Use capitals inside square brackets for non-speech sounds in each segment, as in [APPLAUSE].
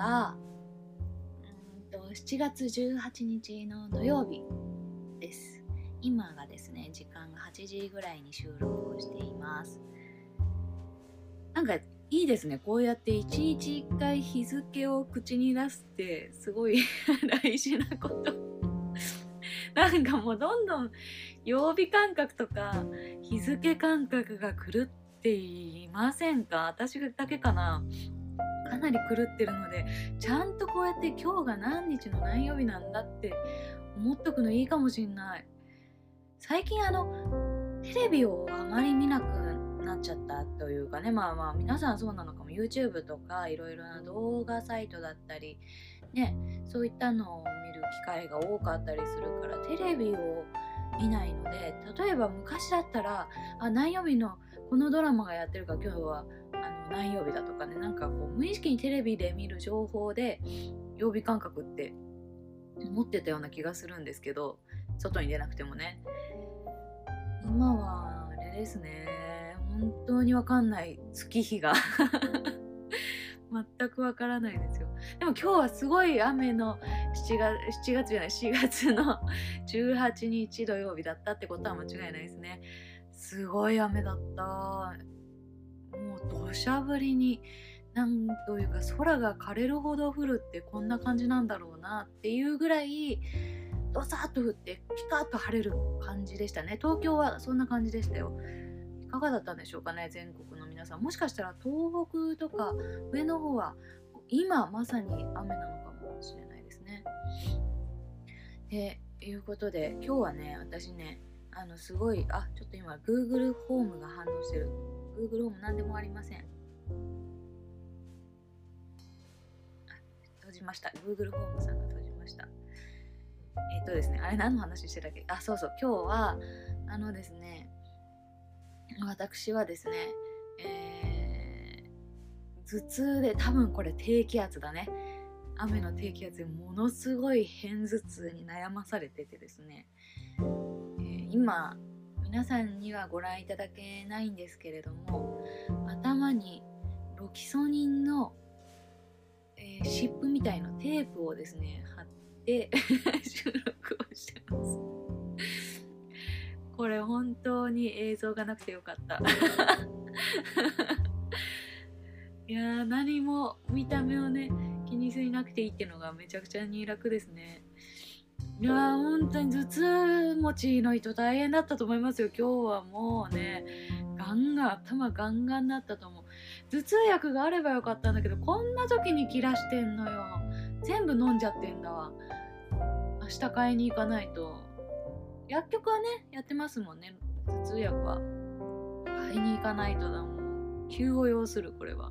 がうんと7月18日の土曜日です。今がですね時間が8時ぐらいに収録をしています。なんかいいですね。こうやって一日一回日付を口に出すってすごい [LAUGHS] 大事なこと。なんかもうどんどん曜日感覚とか日付感覚が狂っていませんか？私だけかな？かなり狂ってるのでちゃんとこうやって今日が何日の何曜日なんだって思っとくのいいかもしんない。最近あのテレビをあまり見なくなっちゃったというかねまあまあ皆さんそうなのかも。YouTube とかいろいろな動画サイトだったりねそういったのを見る機会が多かったりするからテレビを見ないので例えば昔だったらあ何曜日のこのドラマがやってるか今日は何曜日だとかねなんかこう無意識にテレビで見る情報で曜日感覚って持ってたような気がするんですけど外に出なくてもね。今はあれですね。本当にわかんない。月日が。[LAUGHS] 全くわからないですよ。でも今日はすごい雨の7月 ,7 月じゃない4月の [LAUGHS] 18日土曜日だったってことは間違いないですね。すごい雨だった。もう土砂降りになんというか空が枯れるほど降るってこんな感じなんだろうなっていうぐらいドサッと降ってピカッと晴れる感じでしたね。東京はそんな感じでしたよ。いかがだったんでしょうかね全国の皆さん。もしかしたら東北とか上の方は今まさに雨なのかもしれないですね。でいうことで今日はね私ねあのすごいあちょっと今 Google ホームが反応してる。Google ホーム何でもありません。閉じました。Google ホームさんが閉じました。えっ、とですねあれ何の話してたっけ？あそうそう。今日はあのですね私はですねえー、頭痛で多分これ低気圧だね。雨の低気圧でものすごい片頭痛に悩まされててですね、えー、今皆さんにはご覧いただけないんですけれども頭にロキソニンの、えー、湿布みたいなテープをですね貼って [LAUGHS] 収録をしてます。これ本当に映像がなくてよかった。[LAUGHS] いや何も見た目をね気にしなくていいっていうのがめちゃくちゃに楽ですね。いや本当に頭痛持ちの人大変だったと思いますよ。今日はもうねガンガン頭ガンガンになったと思う。頭痛薬があればよかったんだけどこんな時に切らしてんのよ。全部飲んじゃってんだわ。明日買いに行かないと。薬局はねやってますもんね。頭痛薬は。買いに行かないとだもん。急を要するこれは。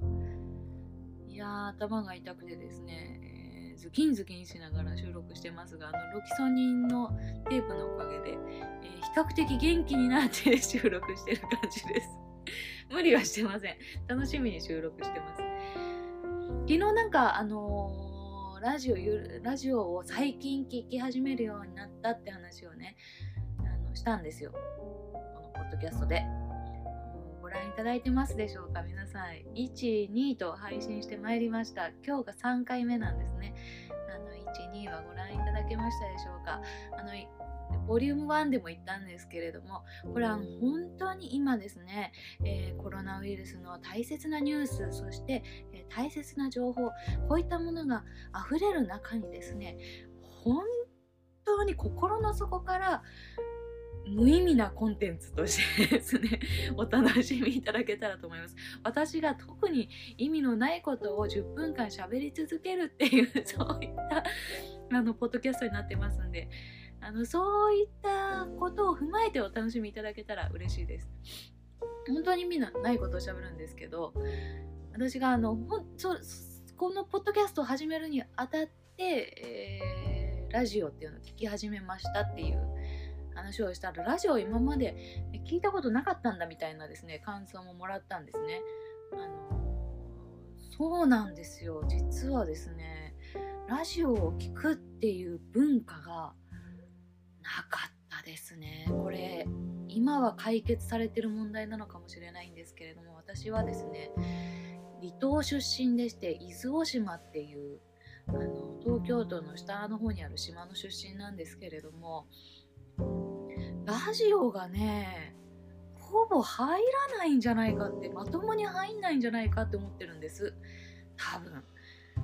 いやー頭が痛くてですね。ズキンズキンしながら収録してますがあのロキソニンのテープのおかげで、えー、比較的元気になって収録してる感じです。[LAUGHS] 無理はしてません。楽しみに収録してます。昨日なんかあのー、ラジオラジオを最近聞き始めるようになったって話をねあのしたんですよ。このポッドキャストで。ご覧いただいてますでしょうか？皆さん1、2と配信してまいりました。今日が3回目なんですね。あの1、2はご覧いただけましたでしょうか？あのボリューム1でも言ったんですけれどもこれは本当に今ですね、えー、コロナウイルスの大切なニュースそして、えー、大切な情報こういったものが溢れる中にですね本当に心の底から無意味なコンテンツとしてですね [LAUGHS] お楽しみいただけたらと思います。私が特に意味のないことを10分間喋り続けるっていう [LAUGHS] そういったあのポッドキャストになってますんであのそういったことを踏まえてお楽しみいただけたら嬉しいです。本当に意味のないことを喋るんですけど私があのほんそこのポッドキャストを始めるにあたって、えー、ラジオっていうのを聞き始めましたっていう話をしたらラジオ今まで聞いたことなかったんだみたいなですね感想ももらったんですね。あのそうなんですよ実はですねラジオを聴くっていう文化がなかったですねこれ今は解決されてる問題なのかもしれないんですけれども私はですね離島出身でして伊豆大島っていうあの東京都の下の方にある島の出身なんですけれどもラジオがねほぼ入らないんじゃないかってまともに入んないんじゃないかって思ってるんです。多分。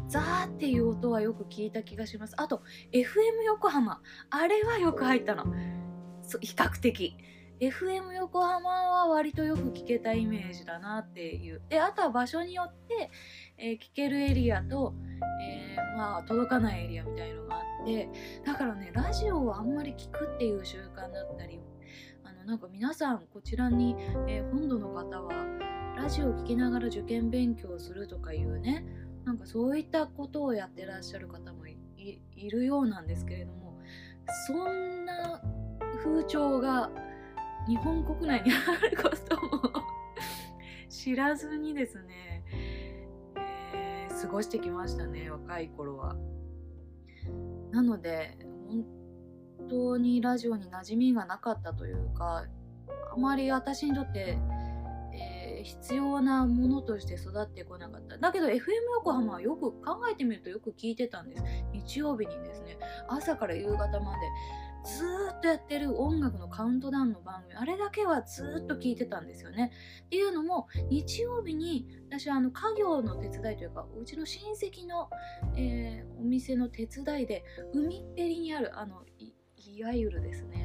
ザーっていう音はよく聞いた気がします。あと FM 横浜。あれはよく入ったの。比較的。FM 横浜は割とよく聞けたイメージだなっていう。であとは場所によって、えー、聞けるエリアと、えー、まあ届かないエリアみたいのがあってだからねラジオをあんまり聞くっていう習慣だったりあのなんか皆さんこちらに、えー、本土の方はラジオを聴きながら受験勉強をするとかいうねなんかそういったことをやってらっしゃる方もいるようなんですけれどもそんな風潮が日本国内にあることも [LAUGHS] 知らずにですね、えー、過ごしてきましたね若い頃は。なので本当にラジオに馴染みがなかったというかあまり私にとって、必要なものとして育ってこなかっただけど FM 横浜はよく考えてみるとよく聞いてたんです日曜日にですね朝から夕方までずっとやってる音楽のカウントダウンの番組あれだけはずっと聞いてたんですよね。っていうのも日曜日に私はあの家業の手伝いというかうちの親戚の、えー、お店の手伝いで海っぺりにあるあのいわゆるですね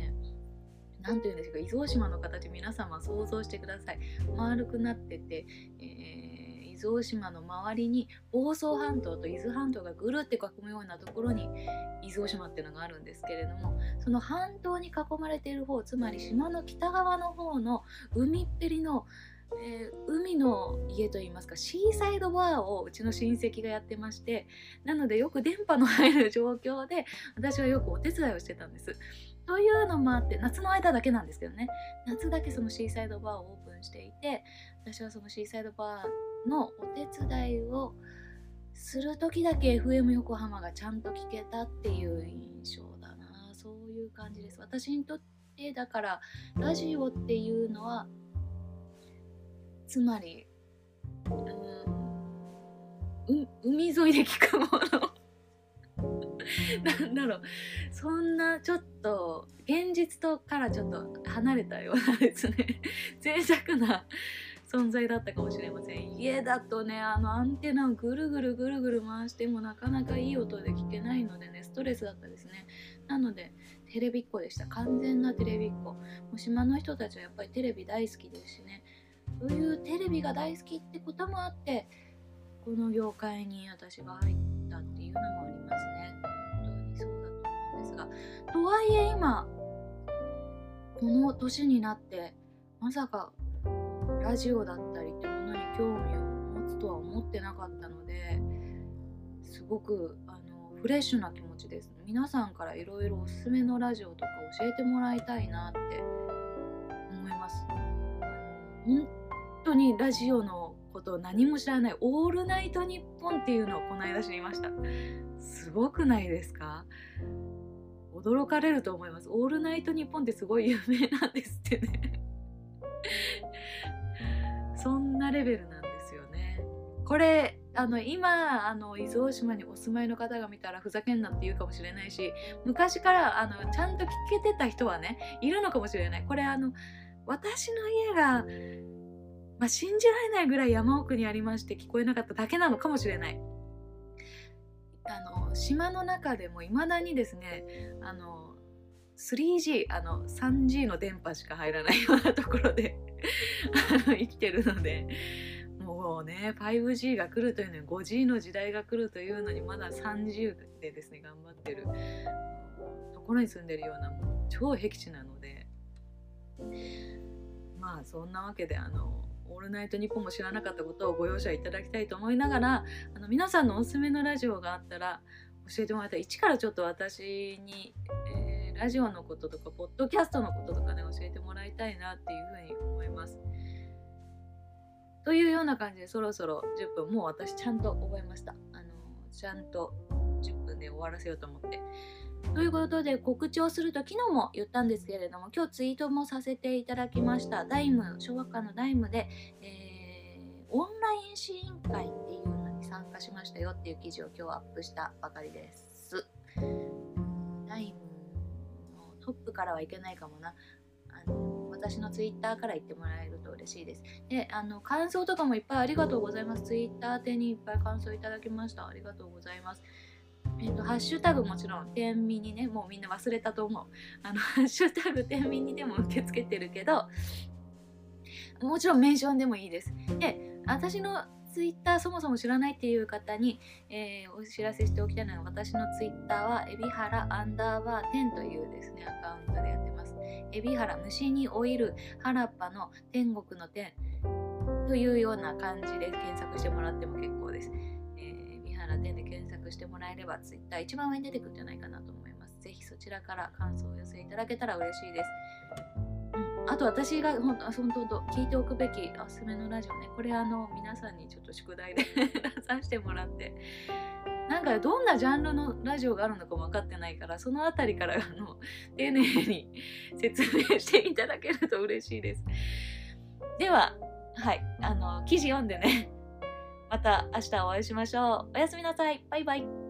何て言うんでしょうか伊豆大島の形皆様想像してください丸くなってて、えー伊豆大島の周りに房総半島と伊豆半島がぐるって囲むようなところに伊豆大島っていうのがあるんですけれどもその半島に囲まれている方つまり島の北側の方の海っぺりのえー、海の家といいますかシーサイドバーをうちの親戚がやってましてなのでよく電波の入る状況で私はよくお手伝いをしてたんです。というのもあって夏の間だけなんですけどね。夏だけそのシーサイドバーをオープンしていて私はそのシーサイドバーのお手伝いをする時だけ FM 横浜がちゃんと聞けたっていう印象だな。そういう感じです。私にとってだからラジオっていうのはつまり、うん、海沿いで聞くもの。なんだろう。そんなちょっと現実とからちょっと離れたようなですね [LAUGHS] 脆弱な存在だったかもしれません。家だとねあのアンテナをぐるぐるぐるぐる回してもなかなかいい音で聞けないのでねストレスだったですね。なのでテレビっ子でした。完全なテレビっ子。もう島の人たちはやっぱりテレビ大好きですしね。そういうテレビが大好きってこともあってこの業界に私が入ったっていうのもありますね。が。とはいえ今この年になってまさかラジオだったりってものに興味を持つとは思ってなかったのですごくあのフレッシュな気持ちです。皆さんからいろいろおすすめのラジオとか教えてもらいたいなって思います。本当にラジオのことを何も知らない「オールナイトニッポン」っていうのをこの間知りました。すごくないですか？驚かれると思います「オールナイトニッポン」ってすごい有名なんですってね。[LAUGHS] そんなレベルなんですよね。これあの今あの伊豆大島にお住まいの方が見たらふざけんなって言うかもしれないし昔からあのちゃんと聞けてた人はねいるのかもしれない。これあの私の家が、まあ、信じられないぐらい山奥にありまして聞こえなかっただけなのかもしれない。あの島の中でもいまだにですねあの 3G あの 3G の電波しか入らないようなところで生きてるのでもうね 5G が来るというのに 5G の時代が来るというのにまだ30でですね頑張ってるところに住んでるようなもう超僻地なのでまあそんなわけであのオールナイトニッポンも知らなかったことをご容赦いただきたいと思いながらあの皆さんのおすすめのラジオがあったら教えてもらったら一からちょっと私に、えー、ラジオのこととかポッドキャストのこととかね教えてもらいたいなっていうふうに思います。というような感じでそろそろ10分もう私ちゃんと覚えました。あのちゃんと10分で終わらせようと思って。ということで告知をすると昨日も言ったんですけれども今日ツイートもさせていただきましたダイム小学館のダイムで、えーオンライン試飲会っていうのに参加しましたよっていう記事を今日アップしたばかりです。タイムのトップからはいけないかもな。あの私のツイッターから言ってもらえると嬉しいです。で、あの感想とかもいっぱいありがとうございます。ツイッター宛てにいっぱい感想いただきました。ありがとうございます。えっと、ハッシュタグもちろん、天秤にね、もうみんな忘れたと思う。あの、[LAUGHS] ハッシュタグ天秤にでも受け付けてるけど、もちろんメンションでもいいです。で、私のツイッターそもそも知らないっていう方に、えーお知らせしておきたいのは私のツイッターはエビハラアンダーバー10というですねアカウントでやってます。エビハラ虫にオイル原っぱの天国の天というような感じで検索してもらっても結構です。えー、エビハラ10でしてもらえればツイッター一番上に出てくるんじゃないかなと思います。ぜひそちらから感想をお寄せいただけたら嬉しいです。うん、あと私が本当あ本当本当聞いておくべきおすすめのラジオね。これあの皆さんにちょっと宿題で [LAUGHS] 出させてもらって。なんかどんなジャンルのラジオがあるのかも分かってないからそのあたりからあの丁寧に [LAUGHS] 説明していただけると嬉しいです。でははい。あの記事読んでね。また明日お会いしましょう。おやすみなさい。バイバイ。